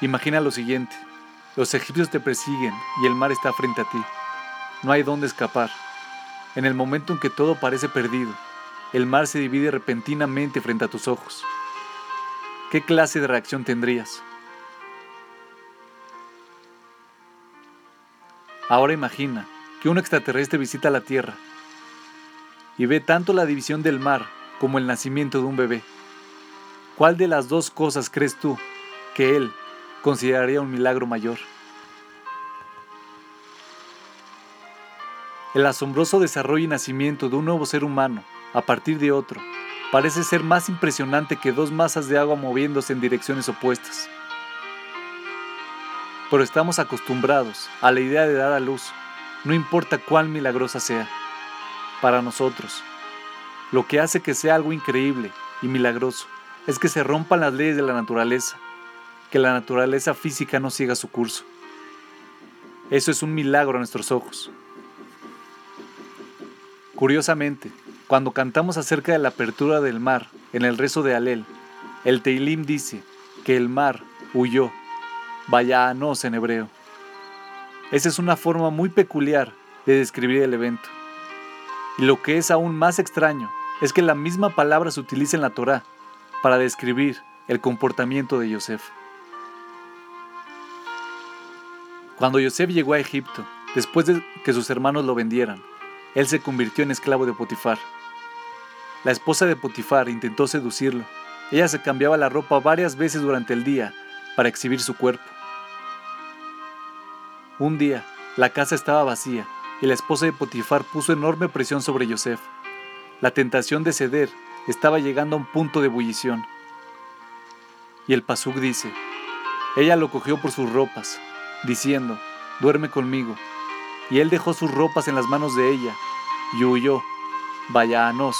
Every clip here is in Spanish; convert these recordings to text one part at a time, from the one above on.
Imagina lo siguiente. Los egipcios te persiguen y el mar está frente a ti. No hay dónde escapar. En el momento en que todo parece perdido, el mar se divide repentinamente frente a tus ojos. ¿Qué clase de reacción tendrías? Ahora imagina que un extraterrestre visita la Tierra y ve tanto la división del mar como el nacimiento de un bebé. ¿Cuál de las dos cosas crees tú que él consideraría un milagro mayor? El asombroso desarrollo y nacimiento de un nuevo ser humano a partir de otro parece ser más impresionante que dos masas de agua moviéndose en direcciones opuestas. Pero estamos acostumbrados a la idea de dar a luz, no importa cuán milagrosa sea. Para nosotros, lo que hace que sea algo increíble y milagroso es que se rompan las leyes de la naturaleza, que la naturaleza física no siga su curso. Eso es un milagro a nuestros ojos. Curiosamente, cuando cantamos acerca de la apertura del mar en el rezo de Alel, el Teilim dice que el mar huyó, vaya a nos en hebreo. Esa es una forma muy peculiar de describir el evento. Y lo que es aún más extraño es que la misma palabra se utiliza en la Torá para describir el comportamiento de Yosef. Cuando Yosef llegó a Egipto, después de que sus hermanos lo vendieran, él se convirtió en esclavo de Potifar. La esposa de Potifar intentó seducirlo. Ella se cambiaba la ropa varias veces durante el día para exhibir su cuerpo. Un día, la casa estaba vacía y la esposa de Potifar puso enorme presión sobre Yosef. La tentación de ceder estaba llegando a un punto de ebullición. Y el Pasuk dice, ella lo cogió por sus ropas, diciendo, duerme conmigo. Y él dejó sus ropas en las manos de ella y huyó, vaya a nos.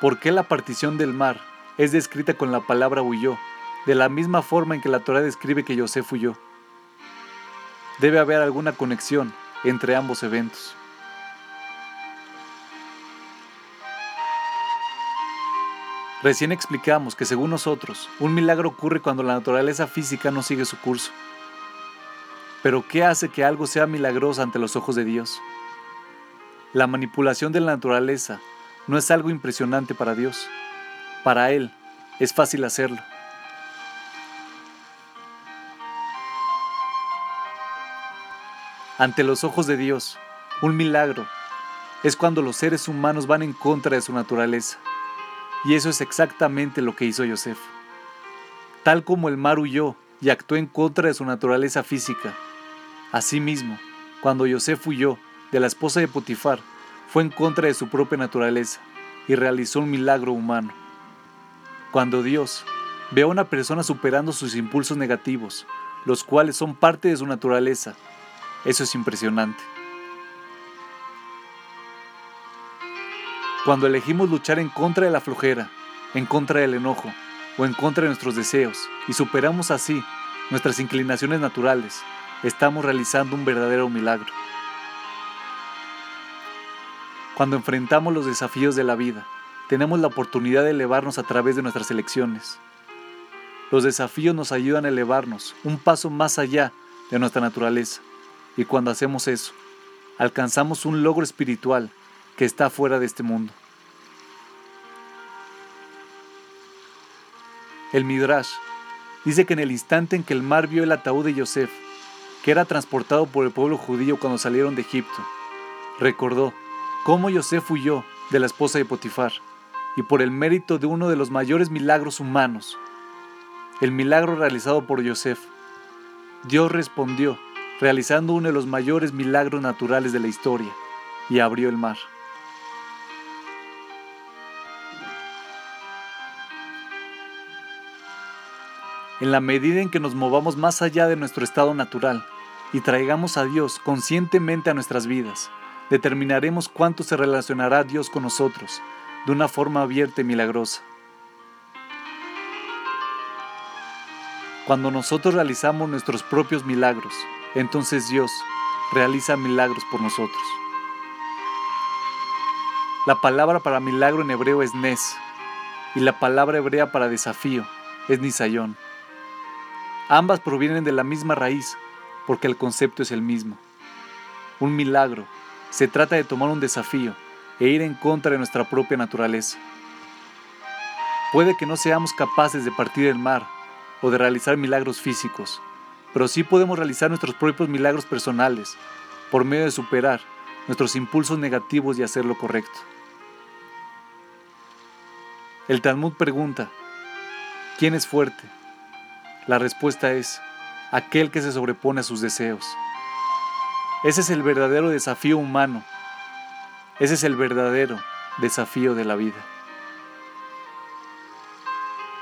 ¿Por qué la partición del mar es descrita con la palabra huyó, de la misma forma en que la Torah describe que Yosef huyó? Debe haber alguna conexión entre ambos eventos. Recién explicamos que según nosotros, un milagro ocurre cuando la naturaleza física no sigue su curso. Pero ¿qué hace que algo sea milagroso ante los ojos de Dios? La manipulación de la naturaleza no es algo impresionante para Dios. Para Él es fácil hacerlo. Ante los ojos de Dios, un milagro es cuando los seres humanos van en contra de su naturaleza. Y eso es exactamente lo que hizo Yosef. Tal como el mar huyó y actuó en contra de su naturaleza física, asimismo, cuando Yosef huyó de la esposa de Potifar, fue en contra de su propia naturaleza y realizó un milagro humano. Cuando Dios ve a una persona superando sus impulsos negativos, los cuales son parte de su naturaleza, eso es impresionante. Cuando elegimos luchar en contra de la flojera, en contra del enojo o en contra de nuestros deseos y superamos así nuestras inclinaciones naturales, estamos realizando un verdadero milagro. Cuando enfrentamos los desafíos de la vida, tenemos la oportunidad de elevarnos a través de nuestras elecciones. Los desafíos nos ayudan a elevarnos un paso más allá de nuestra naturaleza. Y cuando hacemos eso, alcanzamos un logro espiritual que está fuera de este mundo. El Midrash dice que en el instante en que el mar vio el ataúd de Yosef, que era transportado por el pueblo judío cuando salieron de Egipto, recordó cómo Yosef huyó de la esposa de Potifar y por el mérito de uno de los mayores milagros humanos, el milagro realizado por Yosef, Dios respondió realizando uno de los mayores milagros naturales de la historia, y abrió el mar. En la medida en que nos movamos más allá de nuestro estado natural y traigamos a Dios conscientemente a nuestras vidas, determinaremos cuánto se relacionará Dios con nosotros de una forma abierta y milagrosa. Cuando nosotros realizamos nuestros propios milagros, entonces Dios realiza milagros por nosotros. La palabra para milagro en hebreo es nes, y la palabra hebrea para desafío es nisayón. Ambas provienen de la misma raíz, porque el concepto es el mismo. Un milagro se trata de tomar un desafío e ir en contra de nuestra propia naturaleza. Puede que no seamos capaces de partir el mar o de realizar milagros físicos, pero sí podemos realizar nuestros propios milagros personales por medio de superar nuestros impulsos negativos y hacer lo correcto. El Talmud pregunta, ¿quién es fuerte? La respuesta es, aquel que se sobrepone a sus deseos. Ese es el verdadero desafío humano. Ese es el verdadero desafío de la vida.